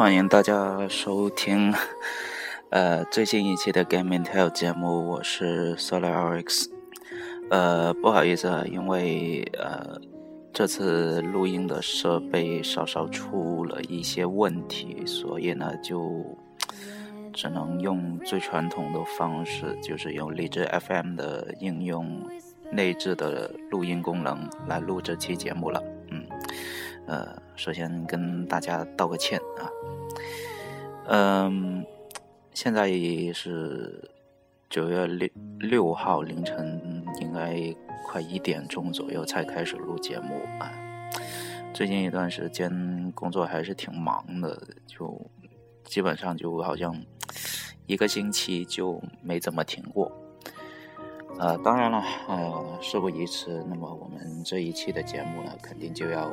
欢迎大家收听，呃，最新一期的 Game Intel 节目，我是 SolarRX。呃，不好意思啊，因为呃，这次录音的设备稍稍出了一些问题，所以呢，就只能用最传统的方式，就是用荔枝 FM 的应用内置的录音功能来录这期节目了。嗯，呃，首先跟大家道个歉啊。嗯，现在是九月六六号凌晨，应该快一点钟左右才开始录节目啊。最近一段时间工作还是挺忙的，就基本上就好像一个星期就没怎么停过。呃，当然了，呃，事不宜迟，那么我们这一期的节目呢，肯定就要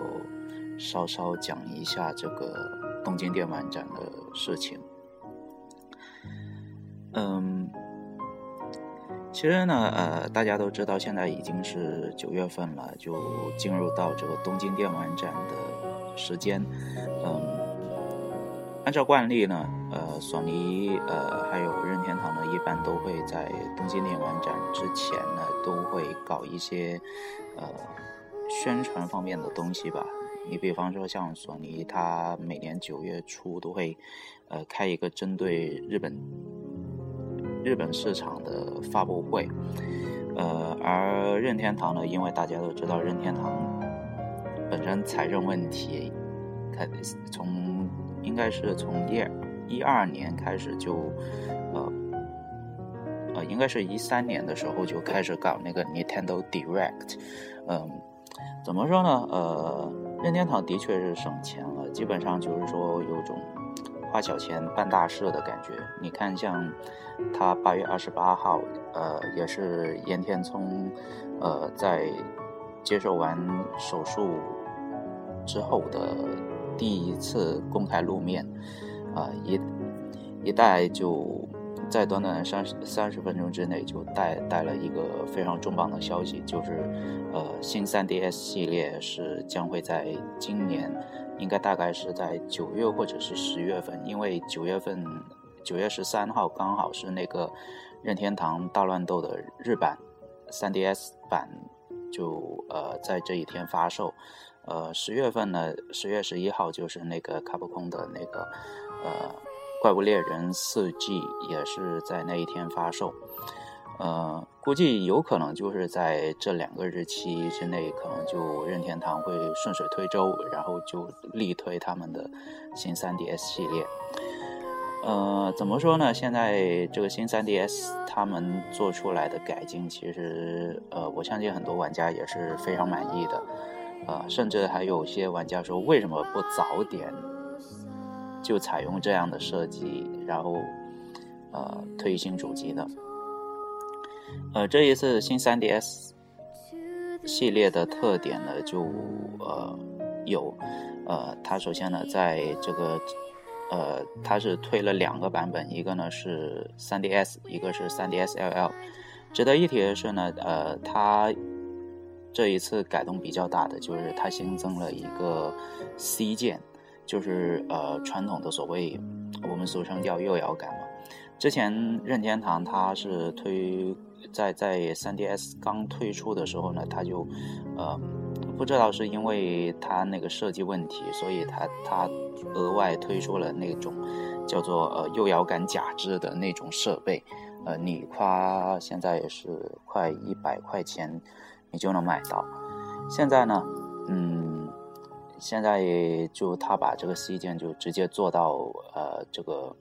稍稍讲一下这个。东京电玩展的事情，嗯，其实呢，呃，大家都知道，现在已经是九月份了，就进入到这个东京电玩展的时间。嗯，按照惯例呢，呃，索尼，呃，还有任天堂呢，一般都会在东京电玩展之前呢，都会搞一些呃宣传方面的东西吧。你比方说像索尼，它每年九月初都会，呃，开一个针对日本日本市场的发布会，呃，而任天堂呢，因为大家都知道任天堂本身财政问题，开从应该是从一一二年开始就，呃，呃，应该是一三年的时候就开始搞那个 Nintendo Direct，嗯，怎么说呢？呃。任天堂的确是省钱了，基本上就是说有种花小钱办大事的感觉。你看，像他八月二十八号，呃，也是岩田聪，呃，在接受完手术之后的第一次公开露面，啊，一一带就。在短短的三十三十分钟之内，就带带了一个非常重磅的消息，就是，呃，新 3DS 系列是将会在今年，应该大概是在九月或者是十月份，因为九月份九月十三号刚好是那个任天堂大乱斗的日版 3DS 版，就呃在这一天发售，呃十月份呢，十月十一号就是那个卡普空的那个呃。怪物猎人四 G 也是在那一天发售，呃，估计有可能就是在这两个日期之内，可能就任天堂会顺水推舟，然后就力推他们的新 3DS 系列。呃，怎么说呢？现在这个新 3DS 他们做出来的改进，其实呃，我相信很多玩家也是非常满意的，呃，甚至还有些玩家说，为什么不早点？就采用这样的设计，然后，呃，推新主机呢。呃，这一次新 3DS 系列的特点呢，就呃有，呃，它首先呢，在这个，呃，它是推了两个版本，一个呢是 3DS，一个是 3DS LL。值得一提的是呢，呃，它这一次改动比较大的就是它新增了一个 C 键。就是呃传统的所谓我们俗称叫右摇杆嘛。之前任天堂它是推在在 3DS 刚推出的时候呢，它就呃不知道是因为它那个设计问题，所以它它额外推出了那种叫做呃右摇杆假肢的那种设备，呃你花现在也是快一百块钱你就能买到。现在呢，嗯。现在就他把这个 C 键就直接做到呃这个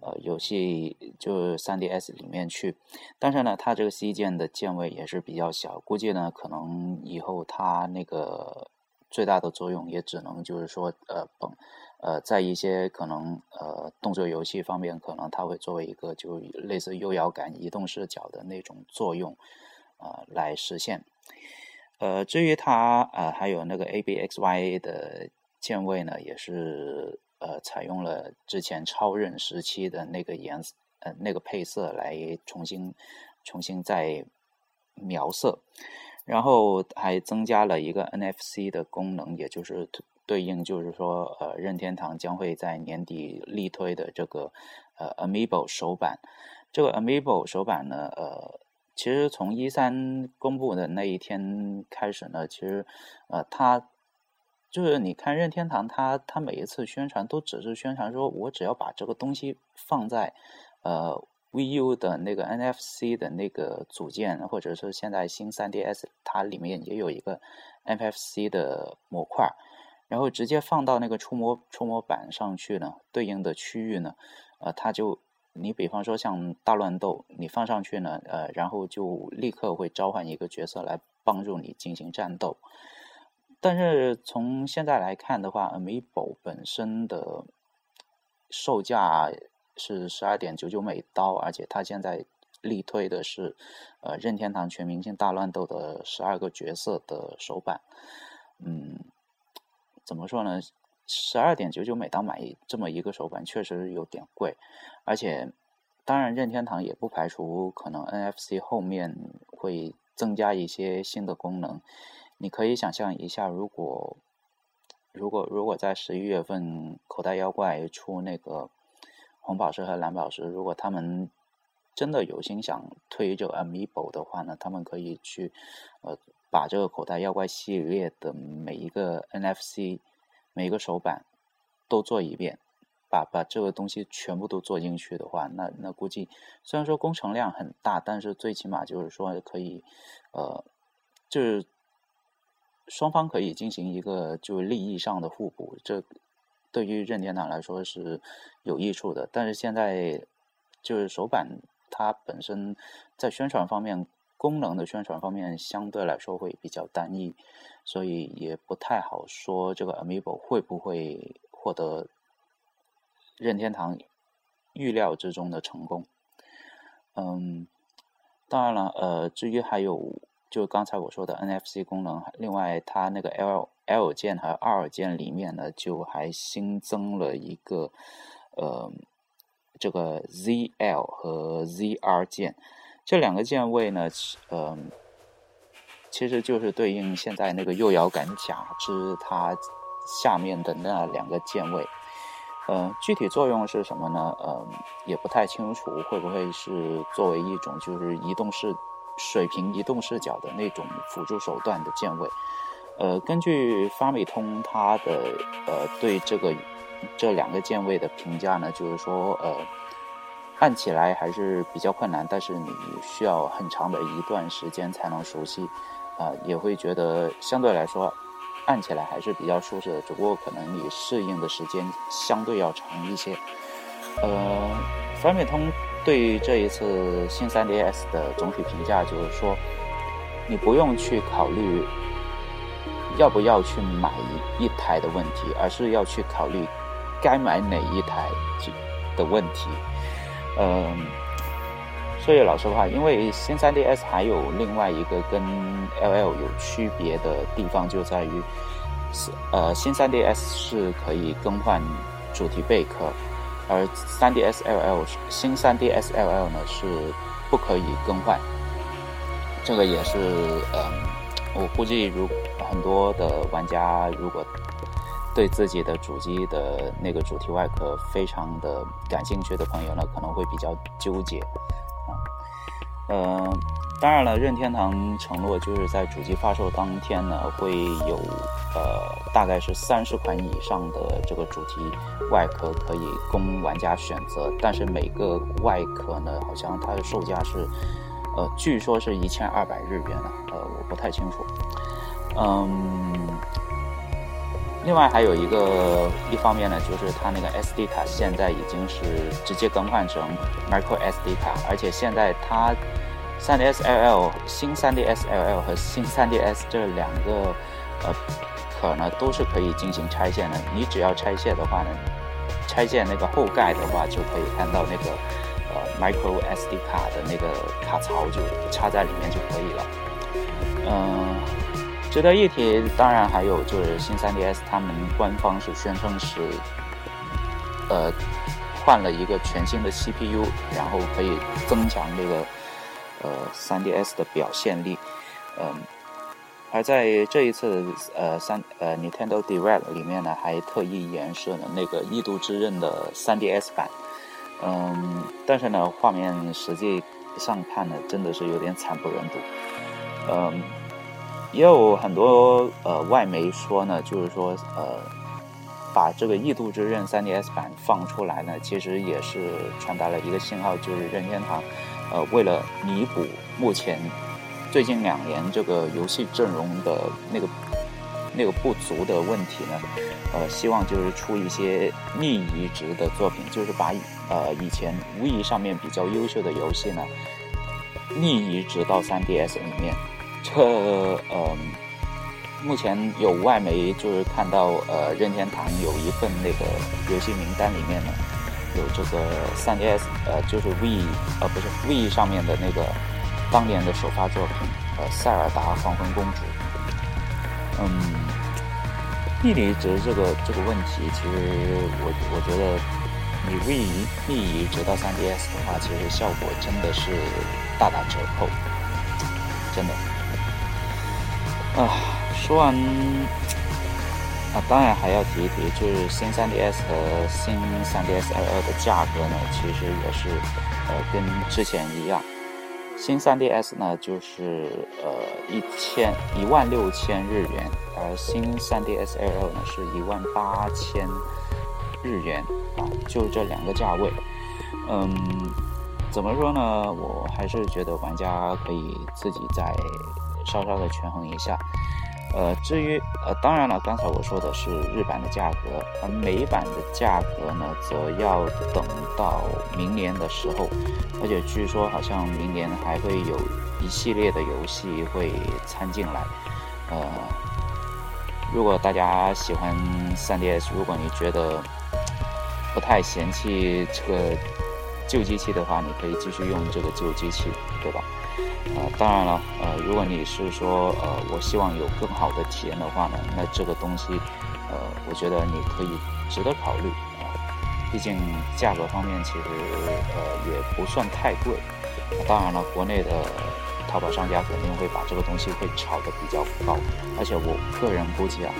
呃游戏就 3DS 里面去，但是呢，它这个 C 键的键位也是比较小，估计呢可能以后它那个最大的作用也只能就是说呃蹦呃在一些可能呃动作游戏方面，可能它会作为一个就类似右摇杆移动视角的那种作用呃来实现。呃，至于它呃，还有那个 A B X Y 的键位呢，也是呃，采用了之前超任时期的那个颜色呃那个配色来重新重新再描色。然后还增加了一个 NFC 的功能，也就是对应就是说，呃，任天堂将会在年底力推的这个呃 Amiibo 手版。这个 Amiibo 手版呢，呃，其实从一三公布的那一天开始呢，其实呃，它就是你看任天堂，它它每一次宣传都只是宣传说，我只要把这个东西放在呃。VU 的那个 NFC 的那个组件，或者是现在新 3DS，它里面也有一个 NFC 的模块，然后直接放到那个触摸触摸板上去呢，对应的区域呢，呃，它就你比方说像大乱斗，你放上去呢，呃，然后就立刻会召唤一个角色来帮助你进行战斗。但是从现在来看的话，Amiibo 本身的售价。是十二点九九美刀，而且它现在力推的是，呃，任天堂全明星大乱斗的十二个角色的手版。嗯，怎么说呢？十二点九九美刀买这么一个手办确实有点贵，而且，当然任天堂也不排除可能 NFC 后面会增加一些新的功能。你可以想象一下，如果如果如果在十一月份口袋妖怪出那个。红宝石和蓝宝石，如果他们真的有心想推这个 Amiibo 的话呢，他们可以去呃把这个口袋妖怪系列的每一个 NFC 每个手板都做一遍，把把这个东西全部都做进去的话，那那估计虽然说工程量很大，但是最起码就是说可以呃就是双方可以进行一个就利益上的互补，这。对于任天堂来说是有益处的，但是现在就是手板它本身在宣传方面、功能的宣传方面相对来说会比较单一，所以也不太好说这个 Amiibo 会不会获得任天堂预料之中的成功。嗯，当然了，呃，至于还有就刚才我说的 NFC 功能，另外它那个 L。L 键和 R 键里面呢，就还新增了一个呃，这个 ZL 和 ZR 键，这两个键位呢，呃，其实就是对应现在那个右摇杆假肢它下面的那两个键位，呃，具体作用是什么呢？呃，也不太清楚，会不会是作为一种就是移动视水平移动视角的那种辅助手段的键位。呃，根据发米通它的呃对这个这两个键位的评价呢，就是说呃按起来还是比较困难，但是你需要很长的一段时间才能熟悉，啊，也会觉得相对来说按起来还是比较舒适的，只不过可能你适应的时间相对要长一些。呃，发米通对于这一次新 3DS 的总体评价就是说，你不用去考虑。要不要去买一台的问题，而是要去考虑该买哪一台的问题。嗯，说句老实话，因为新 3DS 还有另外一个跟 LL 有区别的地方，就在于，呃，新 3DS 是可以更换主题贝壳，而 3DS LL 新 3DS LL 呢是不可以更换。这个也是，嗯，我估计如。很多的玩家如果对自己的主机的那个主题外壳非常的感兴趣的朋友呢，可能会比较纠结啊。呃，当然了，任天堂承诺就是在主机发售当天呢，会有呃大概是三十款以上的这个主题外壳可以供玩家选择，但是每个外壳呢，好像它的售价是呃，据说是一千二百日元啊，呃，我不太清楚。嗯，另外还有一个一方面呢，就是它那个 SD 卡现在已经是直接更换成 Micro SD 卡，而且现在它 3DS LL 新 3DS LL 和新 3DS 这两个呃壳呢都是可以进行拆卸的。你只要拆卸的话呢，拆卸那个后盖的话，就可以看到那个呃 Micro SD 卡的那个卡槽就插在里面就可以了。嗯。值得一提，当然还有就是新 3DS，他们官方是宣称是，呃，换了一个全新的 CPU，然后可以增强这个呃 3DS 的表现力。嗯，而在这一次呃三呃 Nintendo Direct 里面呢，还特意演示了那个《异度之刃》的 3DS 版。嗯，但是呢，画面实际上看呢，真的是有点惨不忍睹。嗯，也有很多呃外媒说呢，就是说呃，把这个《异度之刃》3DS 版放出来呢，其实也是传达了一个信号，就是任天堂呃为了弥补目前最近两年这个游戏阵容的那个那个不足的问题呢，呃，希望就是出一些逆移植的作品，就是把。呃，以前无疑上面比较优秀的游戏呢，逆移植到 3DS 里面。这呃，目前有外媒就是看到，呃，任天堂有一份那个游戏名单里面呢，有这个 3DS，呃，就是 V，呃，不是 V 上面的那个当年的首发作品，呃，《塞尔达黄昏公主》。嗯，逆移植这个这个问题，其实我我觉得。你位移逆移直到 3DS 的话，其实效果真的是大打折扣，真的。啊，说完啊，当然还要提一提，就是新 3DS 和新 3DS LL 的价格呢，其实也是呃跟之前一样，新 3DS 呢就是呃一千一万六千日元，而新 3DS LL 呢是一万八千日元。啊，就这两个价位，嗯，怎么说呢？我还是觉得玩家可以自己在稍稍的权衡一下。呃，至于呃，当然了，刚才我说的是日版的价格，而美版的价格呢，则要等到明年的时候，而且据说好像明年还会有一系列的游戏会参进来。呃，如果大家喜欢 3DS，如果你觉得不太嫌弃这个旧机器的话，你可以继续用这个旧机器，对吧？啊，当然了，呃，如果你是说，呃，我希望有更好的体验的话呢，那这个东西，呃，我觉得你可以值得考虑啊。毕竟价格方面其实呃也不算太贵。当然了，国内的淘宝商家肯定会把这个东西会炒得比较高，而且我个人估计啊，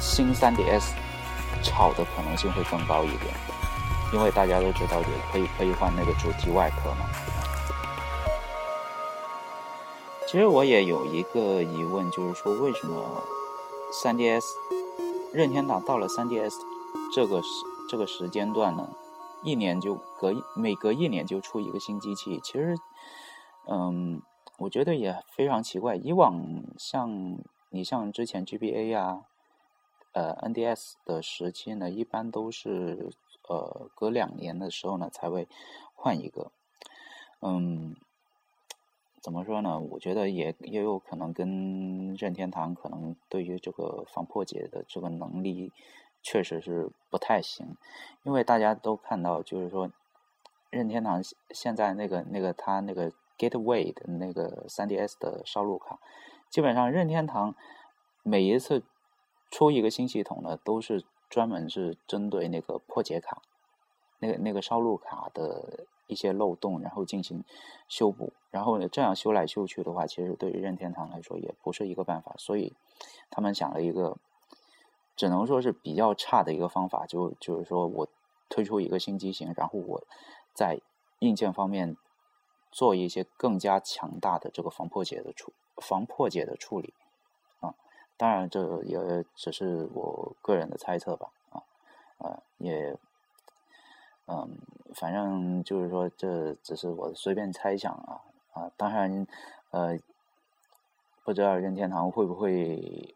新 3DS。炒的可能性会更高一点，因为大家都知道也可以可以换那个主题外壳嘛。其实我也有一个疑问，就是说为什么 3DS 任天堂到了 3DS 这个时这个时间段呢，一年就隔每隔一年就出一个新机器？其实，嗯，我觉得也非常奇怪。以往像你像之前 GBA 呀。呃，NDS 的时期呢，一般都是呃隔两年的时候呢才会换一个。嗯，怎么说呢？我觉得也也有可能跟任天堂可能对于这个防破解的这个能力确实是不太行，因为大家都看到，就是说任天堂现在那个那个它那个 Gateway 的那个 3DS 的烧录卡，基本上任天堂每一次。出一个新系统呢，都是专门是针对那个破解卡，那个那个烧录卡的一些漏洞，然后进行修补。然后呢，这样修来修去的话，其实对于任天堂来说也不是一个办法。所以他们想了一个，只能说是比较差的一个方法，就就是说我推出一个新机型，然后我在硬件方面做一些更加强大的这个防破解的处防破解的处理。啊当然，这也只是我个人的猜测吧，啊，啊，也，嗯，反正就是说，这只是我随便猜想啊，啊，当然，呃，不知道任天堂会不会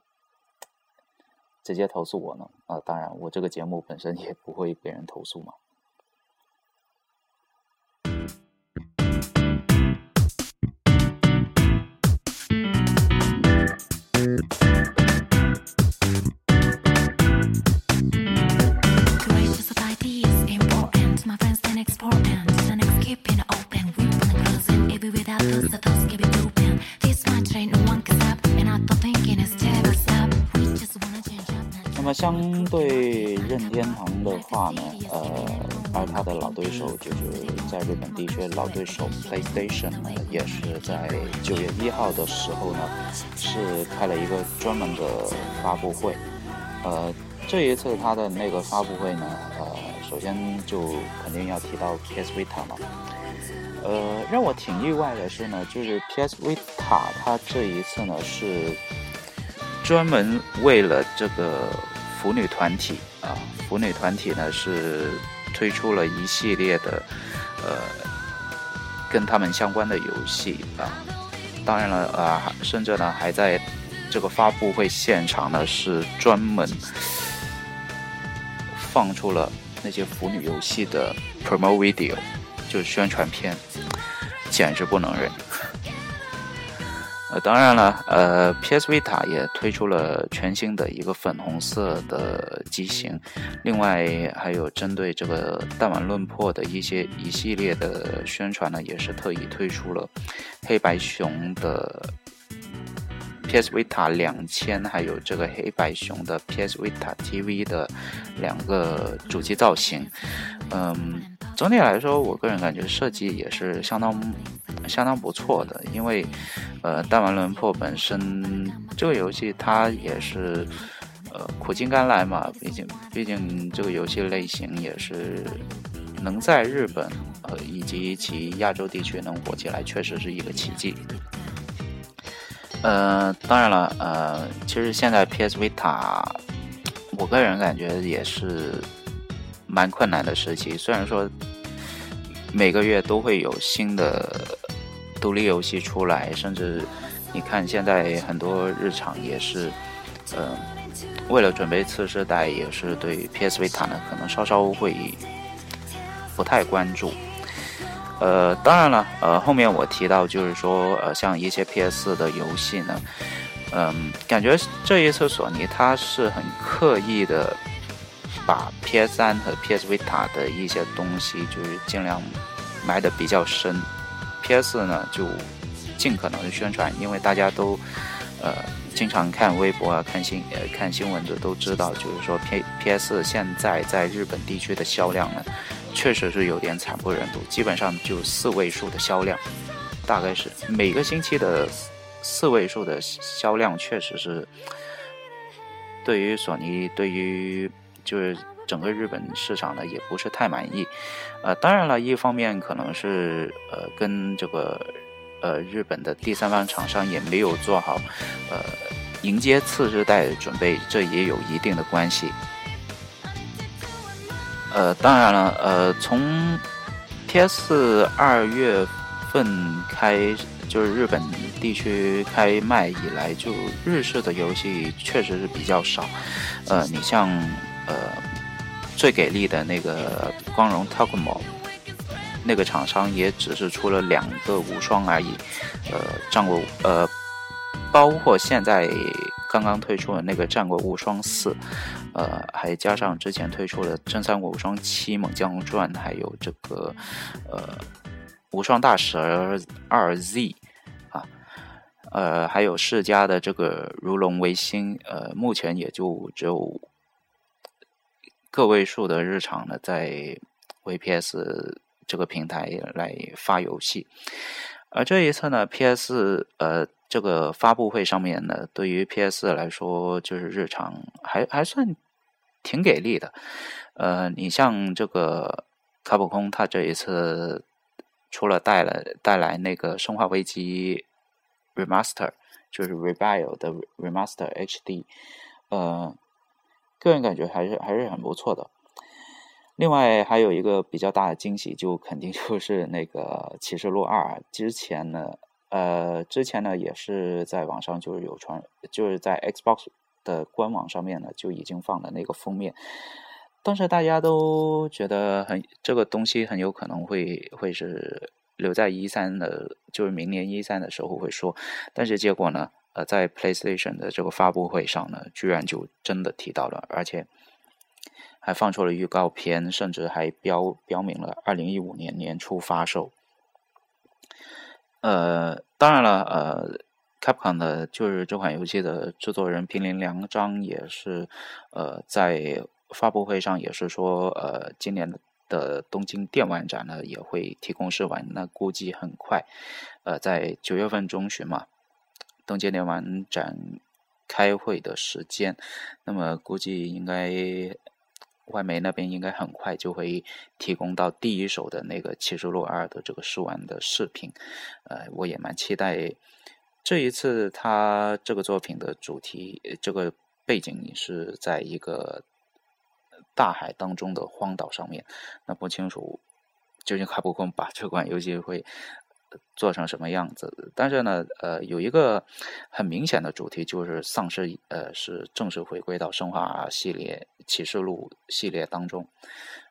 直接投诉我呢？啊，当然，我这个节目本身也不会被人投诉嘛。那么相对任天堂的话呢，呃，而他的老对手就是在日本地区老对手 PlayStation 呢，也是在九月一号的时候呢，是开了一个专门的发布会。呃，这一次他的那个发布会呢，呃，首先就肯定要提到 PS Vita 嘛。呃，让我挺意外的是呢，就是 PS Vita 它这一次呢是专门为了这个腐女团体啊，腐女团体呢是推出了一系列的呃跟他们相关的游戏啊。当然了，啊，甚至呢还在这个发布会现场呢是专门放出了那些腐女游戏的 promo video。就是宣传片，简直不能忍。呃，当然了，呃，PS Vita 也推出了全新的一个粉红色的机型，另外还有针对这个弹丸论破的一些一系列的宣传呢，也是特意推出了黑白熊的 PS Vita 两千，还有这个黑白熊的 PS Vita TV 的两个主机造型，嗯。总体来说，我个人感觉设计也是相当相当不错的，因为，呃，弹丸论破本身这个游戏它也是，呃，苦尽甘来嘛，毕竟毕竟这个游戏类型也是能在日本呃以及其亚洲地区能火起来，确实是一个奇迹。呃，当然了，呃，其实现在 PS Vita，我个人感觉也是蛮困难的时期，虽然说。每个月都会有新的独立游戏出来，甚至你看现在很多日常也是，呃，为了准备次世代，也是对 PS Vita 呢可能稍稍会不太关注。呃，当然了，呃，后面我提到就是说，呃，像一些 PS 的游戏呢，嗯，感觉这一次索尼它是很刻意的。把 PS 三和 PS Vita 的一些东西，就是尽量埋的比较深。PS 呢，就尽可能的宣传，因为大家都呃经常看微博啊、看新呃看新闻的都知道，就是说 P PS 现在在日本地区的销量呢，确实是有点惨不忍睹，基本上就四位数的销量，大概是每个星期的四位数的销量，确实是对于索尼对于。就是整个日本市场呢，也不是太满意，呃，当然了，一方面可能是呃跟这个呃日本的第三方厂商也没有做好呃迎接次世代的准备，这也有一定的关系。呃，当然了，呃，从 PS 二月份开，就是日本地区开卖以来，就日式的游戏确实是比较少，呃，你像。呃，最给力的那个光荣 Tokmo，那个厂商也只是出了两个无双而已。呃，战国呃，包括现在刚刚推出的那个战国无双四，呃，还加上之前推出的真三国无双七猛将传，还有这个呃无双大蛇二 Z 啊，呃，还有世嘉的这个如龙维新，呃，目前也就只有。个位数的日常呢，在 VPS 这个平台来发游戏，而这一次呢，PS 呃这个发布会上面呢，对于 PS 来说就是日常还还算挺给力的。呃，你像这个卡普空，它这一次除了带了带来那个《生化危机》Remaster，就是 rebial 的 Remaster HD，呃。个人感觉还是还是很不错的。另外还有一个比较大的惊喜，就肯定就是那个《启示录二》。之前呢，呃，之前呢也是在网上就是有传，就是在 Xbox 的官网上面呢就已经放了那个封面。当时大家都觉得很这个东西很有可能会会是留在一三的，就是明年一三的时候会说，但是结果呢？呃，在 PlayStation 的这个发布会上呢，居然就真的提到了，而且还放出了预告片，甚至还标标明了二零一五年年初发售。呃，当然了，呃，Capcom 的就是这款游戏的制作人平林良章也是，呃，在发布会上也是说，呃，今年的东京电玩展呢也会提供试玩，那估计很快，呃，在九月份中旬嘛，东京电玩展开会的时间，那么估计应该外媒那边应该很快就会提供到第一手的那个《七十六二》的这个试玩的视频，呃，我也蛮期待这一次他这个作品的主题，这个背景是在一个。大海当中的荒岛上面，那不清楚究竟卡普空把这款游戏会做成什么样子。但是呢，呃，有一个很明显的主题就是丧尸，呃，是正式回归到生化系列启示录系列当中。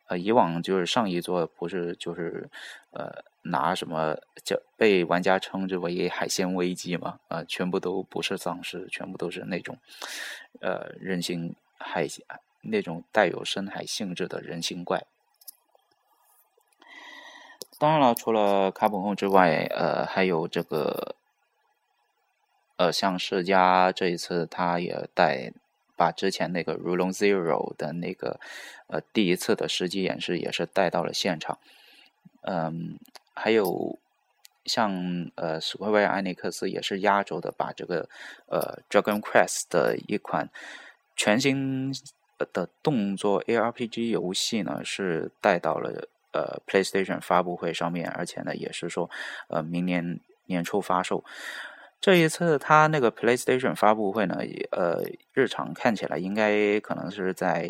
呃，以往就是上一座不是就是呃拿什么叫被玩家称之为海鲜危机嘛？啊，全部都不是丧尸，全部都是那种呃人形海。那种带有深海性质的人形怪。当然了，除了卡普空之外，呃，还有这个，呃，像世嘉这一次，他也带把之前那个《如龙 Zero》的那个呃第一次的实际演示也是带到了现场。嗯，还有像呃，史克威尔艾尼克斯也是压轴的，把这个呃《Dragon Quest》的一款全新。的动作 ARPG 游戏呢，是带到了呃 PlayStation 发布会上面，而且呢，也是说呃明年年初发售。这一次他那个 PlayStation 发布会呢，呃，日常看起来应该可能是在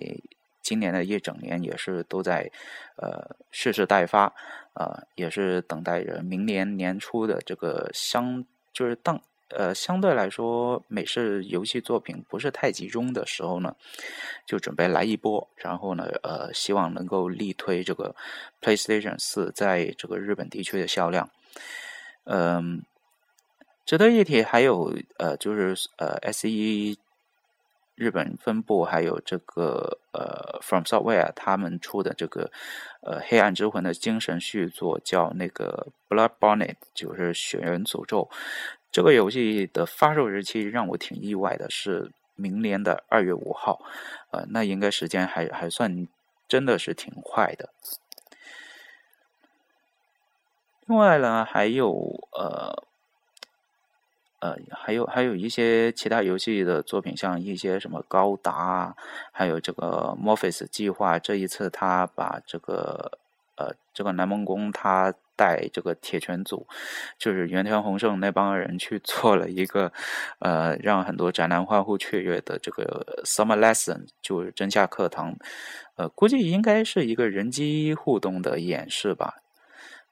今年的一整年，也是都在呃蓄势待发，呃，也是等待着明年年初的这个相就是当。呃，相对来说，美式游戏作品不是太集中的时候呢，就准备来一波，然后呢，呃，希望能够力推这个 PlayStation 四在这个日本地区的销量。嗯，值得一提还有呃，就是呃，S E 日本分部还有这个呃，From Software 他们出的这个呃《黑暗之魂》的精神续作，叫那个 Blood Bonnet，就是血缘诅咒。这个游戏的发售日期让我挺意外的，是明年的二月五号，呃，那应该时间还还算真的是挺快的。另外呢，还有呃呃，还有还有一些其他游戏的作品，像一些什么高达，还有这个 Morpheus 计划，这一次他把这个呃这个南梦宫他。带这个铁拳组，就是原田宏胜那帮人去做了一个，呃，让很多宅男欢呼雀跃的这个 Summer Lesson，就是真夏课堂，呃，估计应该是一个人机互动的演示吧，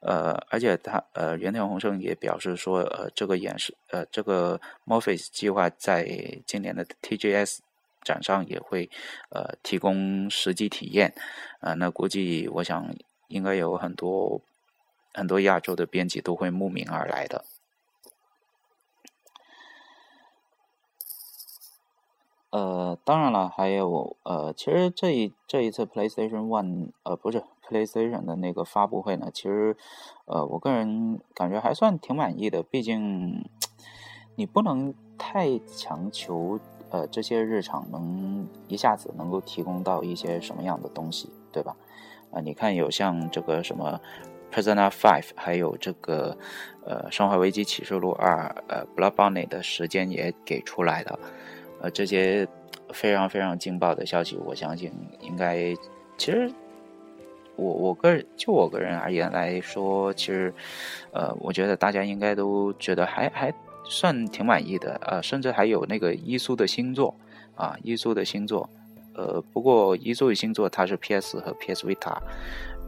呃，而且他呃原田宏胜也表示说，呃，这个演示，呃，这个 Morpheus 计划在今年的 TGS 展上也会呃提供实际体验，啊，那估计我想应该有很多。很多亚洲的编辑都会慕名而来的。呃，当然了，还有呃，其实这一这一次 PlayStation One 呃不是 PlayStation 的那个发布会呢，其实呃我个人感觉还算挺满意的。毕竟你不能太强求呃这些日常能一下子能够提供到一些什么样的东西，对吧？啊，你看有像这个什么。Persona Five，还有这个呃《生化危机启示录二》呃《Blood Bonnet》的时间也给出来了，呃这些非常非常劲爆的消息，我相信应该其实我我个人就我个人而言来说，其实呃我觉得大家应该都觉得还还算挺满意的，呃甚至还有那个伊苏的新作啊伊苏的新作，呃不过伊苏的星座它是 PS 和 PS Vita。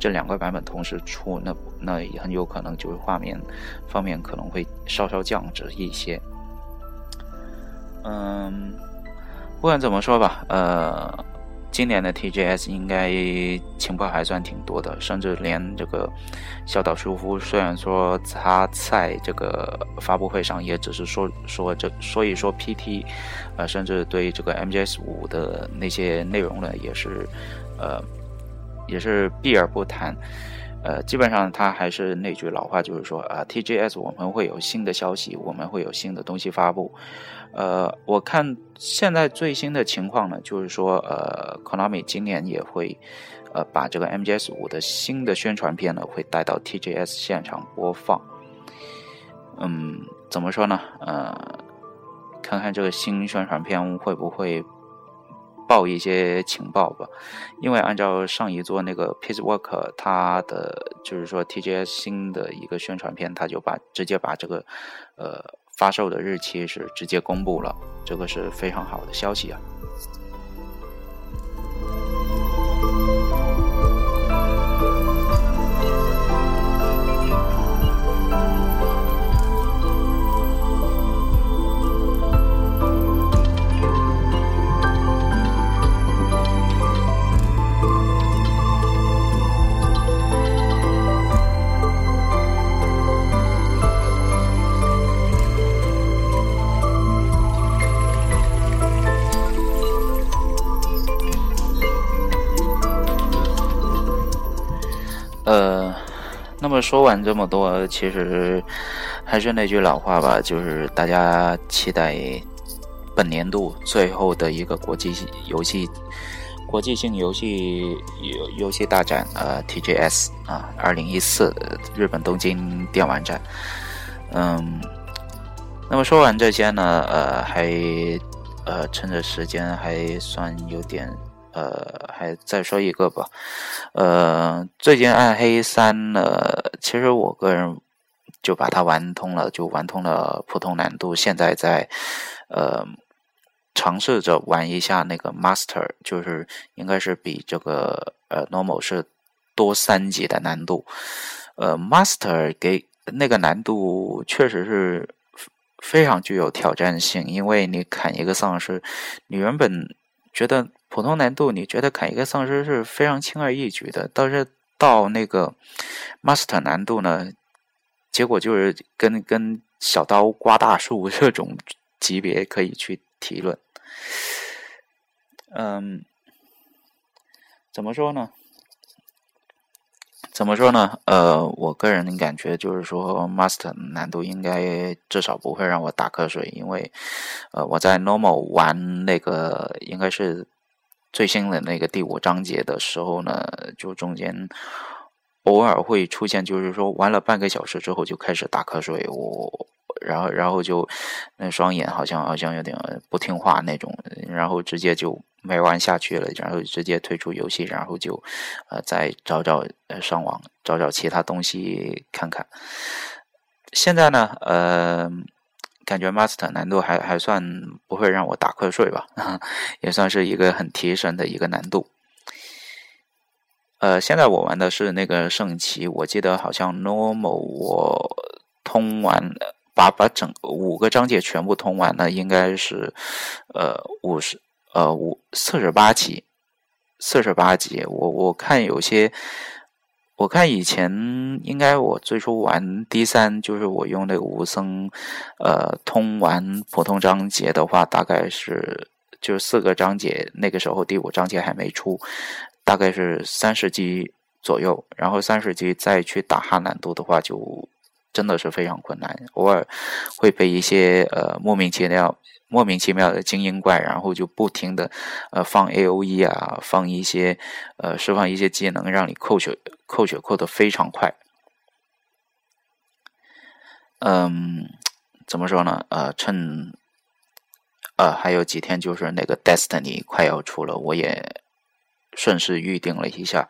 这两个版本同时出，那那也很有可能就是画面方面可能会稍稍降值一些。嗯，不管怎么说吧，呃，今年的 TGS 应该情报还算挺多的，甚至连这个小岛秀夫虽然说他在这个发布会上也只是说说这说一说 PT，呃，甚至对这个 MGS 五的那些内容呢，也是呃。也是避而不谈，呃，基本上他还是那句老话，就是说啊，TGS 我们会有新的消息，我们会有新的东西发布。呃，我看现在最新的情况呢，就是说，呃，Konami 今年也会，呃，把这个 MGS 五的新的宣传片呢，会带到 TGS 现场播放。嗯，怎么说呢？呃，看看这个新宣传片会不会报一些情报吧。因为按照上一座那个 Peace Work，它的就是说 TGS 新的一个宣传片，他就把直接把这个呃发售的日期是直接公布了，这个是非常好的消息啊。说完这么多，其实还是那句老话吧，就是大家期待本年度最后的一个国际游戏、国际性游戏游游戏大展，呃，TGS 啊，二零一四日本东京电玩展。嗯，那么说完这些呢，呃，还呃，趁着时间还算有点。呃，还再说一个吧。呃，最近《暗黑三》呢，其实我个人就把它玩通了，就玩通了普通难度。现在在呃尝试着玩一下那个 Master，就是应该是比这个呃 Normal 是多三级的难度。呃，Master 给那个难度确实是非常具有挑战性，因为你砍一个丧尸，你原本觉得。普通难度，你觉得砍一个丧尸是非常轻而易举的，但是到那个 Master 难度呢，结果就是跟跟小刀刮大树 这种级别可以去提论。嗯，怎么说呢？怎么说呢？呃，我个人感觉就是说，Master 难度应该至少不会让我打瞌睡，因为呃，我在 Normal 玩那个应该是。最新的那个第五章节的时候呢，就中间偶尔会出现，就是说玩了半个小时之后就开始打瞌睡，我然后然后就那双眼好像好像有点不听话那种，然后直接就没玩下去了，然后直接退出游戏，然后就呃再找找上网找找其他东西看看。现在呢，呃。感觉 Master 难度还还算不会让我打瞌睡吧，也算是一个很提神的一个难度。呃，现在我玩的是那个圣骑，我记得好像 Normal 我通完把把整五个章节全部通完了，应该是呃五十呃五四十八级，四十八级。我我看有些。我看以前应该我最初玩 D 三，就是我用那个无僧，呃，通完普通章节的话，大概是就是四个章节，那个时候第五章节还没出，大概是三十级左右，然后三十级再去打哈难度的话，就真的是非常困难，偶尔会被一些呃莫名其妙。莫名其妙的精英怪，然后就不停的，呃，放 A O E 啊，放一些，呃，释放一些技能，让你扣血，扣血扣的非常快。嗯，怎么说呢？呃，趁，呃，还有几天就是那个 Destiny 快要出了，我也顺势预定了一下。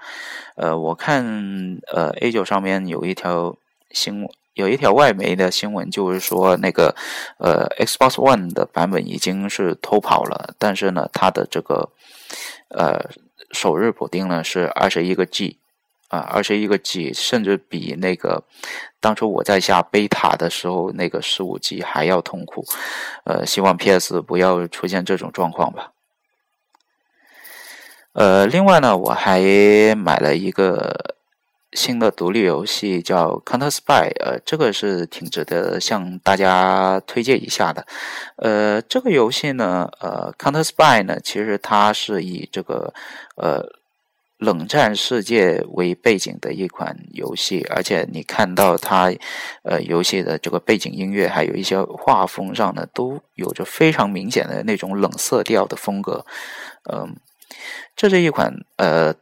呃，我看，呃，A 九上面有一条新闻。有一条外媒的新闻，就是说那个呃，Xbox One 的版本已经是偷跑了，但是呢，它的这个呃首日补丁呢是二十一个 G 啊，二十一个 G，甚至比那个当初我在下贝塔的时候那个十五 G 还要痛苦。呃，希望 PS 不要出现这种状况吧。呃，另外呢，我还买了一个。新的独立游戏叫《Counter Spy》，呃，这个是挺值得向大家推荐一下的。呃，这个游戏呢，呃，《Counter Spy》呢，其实它是以这个呃冷战世界为背景的一款游戏，而且你看到它呃游戏的这个背景音乐，还有一些画风上呢，都有着非常明显的那种冷色调的风格。嗯，这是一款呃。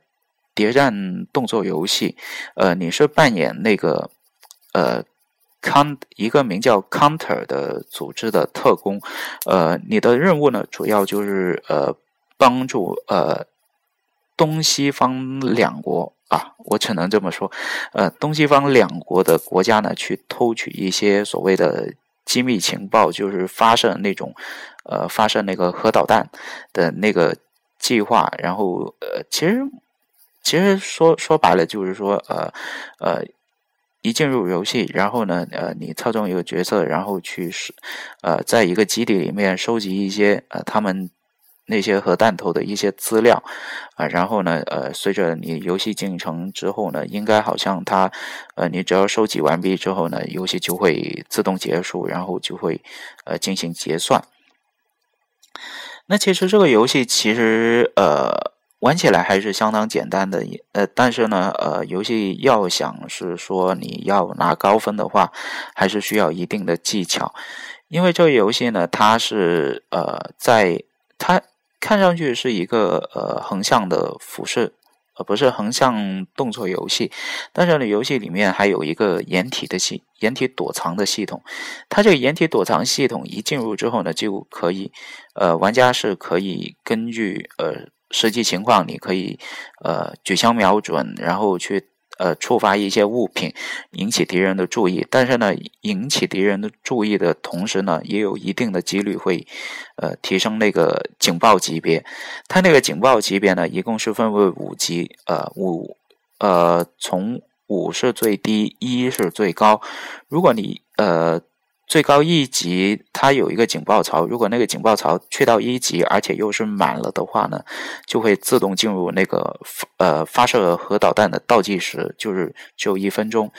谍战动作游戏，呃，你是扮演那个呃。康一个名叫 Counter 的组织的特工，呃，你的任务呢，主要就是呃，帮助呃东西方两国啊，我只能这么说，呃，东西方两国的国家呢，去偷取一些所谓的机密情报，就是发射那种呃发射那个核导弹的那个计划，然后呃，其实其实说说白了就是说呃呃。一进入游戏，然后呢，呃，你操纵一个角色，然后去，呃，在一个基地里面收集一些呃他们那些核弹头的一些资料，啊，然后呢，呃，随着你游戏进程之后呢，应该好像它，呃，你只要收集完毕之后呢，游戏就会自动结束，然后就会呃进行结算。那其实这个游戏其实呃。玩起来还是相当简单的，呃，但是呢，呃，游戏要想是说你要拿高分的话，还是需要一定的技巧，因为这个游戏呢，它是呃，在它看上去是一个呃横向的俯视，呃，不是横向动作游戏，但是呢，游戏里面还有一个掩体的系，掩体躲藏的系统，它这个掩体躲藏系统一进入之后呢，就可以，呃，玩家是可以根据呃。实际情况，你可以呃举枪瞄准，然后去呃触发一些物品，引起敌人的注意。但是呢，引起敌人的注意的同时呢，也有一定的几率会呃提升那个警报级别。它那个警报级别呢，一共是分为五级，呃五呃从五是最低，一是最高。如果你呃。最高一级，它有一个警报槽。如果那个警报槽去到一级，而且又是满了的话呢，就会自动进入那个呃发射核导弹的倒计时，就是只有一分钟。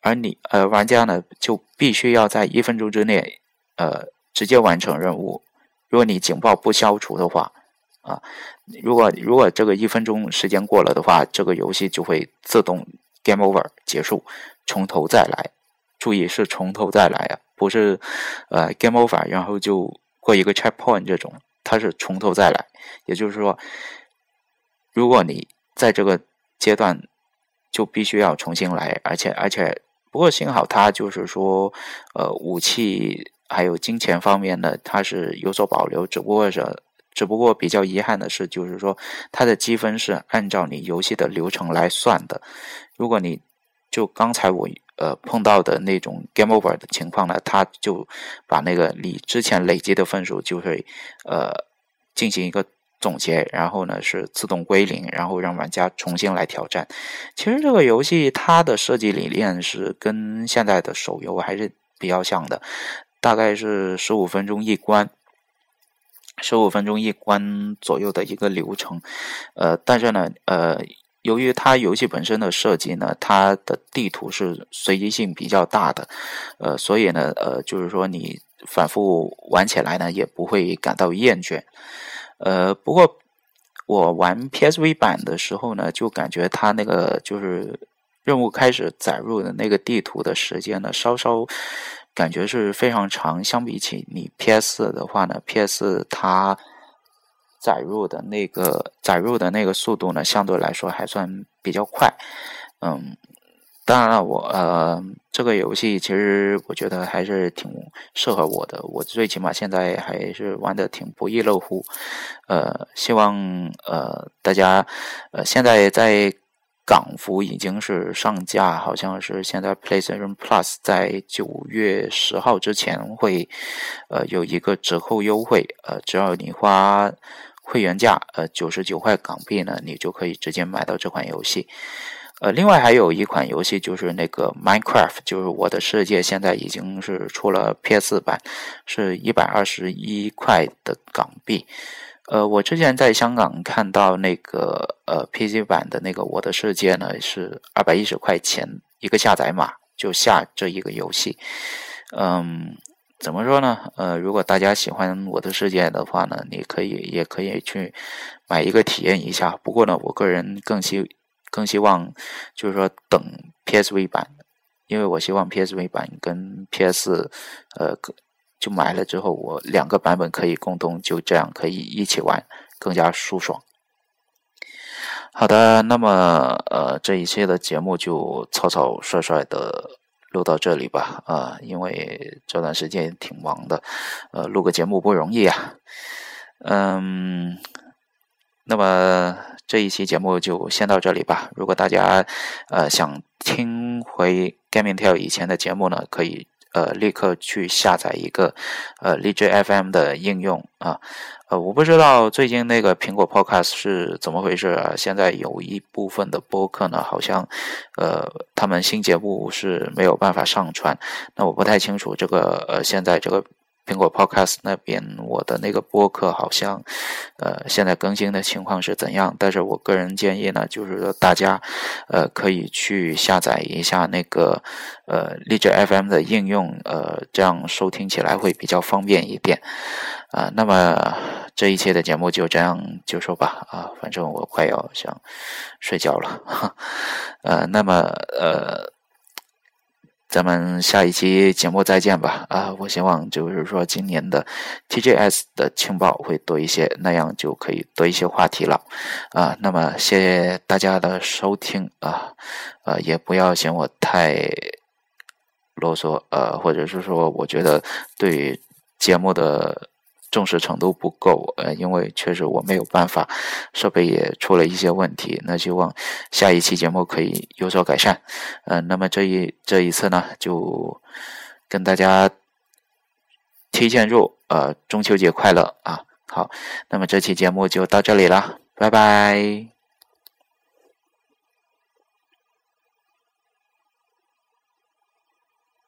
而你呃玩家呢，就必须要在一分钟之内呃直接完成任务。如果你警报不消除的话，啊，如果如果这个一分钟时间过了的话，这个游戏就会自动 game over 结束，从头再来。注意是从头再来啊。不是，呃，game over，然后就过一个 checkpoint 这种，它是从头再来。也就是说，如果你在这个阶段就必须要重新来，而且而且，不过幸好它就是说，呃，武器还有金钱方面的它是有所保留，只不过是，只不过比较遗憾的是，就是说它的积分是按照你游戏的流程来算的。如果你就刚才我。呃，碰到的那种 game over 的情况呢，他就把那个你之前累积的分数就会呃进行一个总结，然后呢是自动归零，然后让玩家重新来挑战。其实这个游戏它的设计理念是跟现在的手游还是比较像的，大概是十五分钟一关，十五分钟一关左右的一个流程。呃，但是呢，呃。由于它游戏本身的设计呢，它的地图是随机性比较大的，呃，所以呢，呃，就是说你反复玩起来呢，也不会感到厌倦。呃，不过我玩 PSV 版的时候呢，就感觉它那个就是任务开始载入的那个地图的时间呢，稍稍感觉是非常长。相比起你 PS 的话呢，PS 它。载入的那个载入的那个速度呢，相对来说还算比较快。嗯，当然了，我呃，这个游戏其实我觉得还是挺适合我的。我最起码现在还是玩的挺不亦乐乎。呃，希望呃大家呃现在在港服已经是上架，好像是现在 PlayStation Plus 在九月十号之前会呃有一个折扣优惠。呃，只要你花。会员价呃九十九块港币呢，你就可以直接买到这款游戏。呃，另外还有一款游戏就是那个 Minecraft，就是我的世界，现在已经是出了 PS 版，是一百二十一块的港币。呃，我之前在香港看到那个呃 PC 版的那个我的世界呢，是二百一十块钱一个下载码就下这一个游戏。嗯。怎么说呢？呃，如果大家喜欢我的世界的话呢，你可以也可以去买一个体验一下。不过呢，我个人更希更希望就是说等 PSV 版，因为我希望 PSV 版跟 PS 呃就买了之后，我两个版本可以共同就这样可以一起玩，更加舒爽。好的，那么呃，这一期的节目就草草率率的录到这里吧。啊，因为这段时间挺忙的，呃，录个节目不容易啊。嗯，那么这一期节目就先到这里吧。如果大家呃想听回 Gaming Tell 以前的节目呢，可以呃立刻去下载一个呃荔枝 FM 的应用啊。呃，我不知道最近那个苹果 Podcast 是怎么回事啊？现在有一部分的播客呢，好像，呃，他们新节目是没有办法上传。那我不太清楚这个，呃，现在这个。苹果 Podcast 那边，我的那个播客好像，呃，现在更新的情况是怎样？但是我个人建议呢，就是说大家，呃，可以去下载一下那个，呃，荔枝 FM 的应用，呃，这样收听起来会比较方便一点。啊，那么这一期的节目就这样就说吧。啊，反正我快要想睡觉了。呃，那么呃。咱们下一期节目再见吧！啊，我希望就是说今年的 TGS 的情报会多一些，那样就可以多一些话题了。啊，那么谢谢大家的收听啊，呃，也不要嫌我太啰嗦，呃，或者是说我觉得对节目的。重视程度不够，呃，因为确实我没有办法，设备也出了一些问题，那希望下一期节目可以有所改善，嗯，那么这一这一次呢，就跟大家提前祝呃中秋节快乐啊，好，那么这期节目就到这里了，拜拜。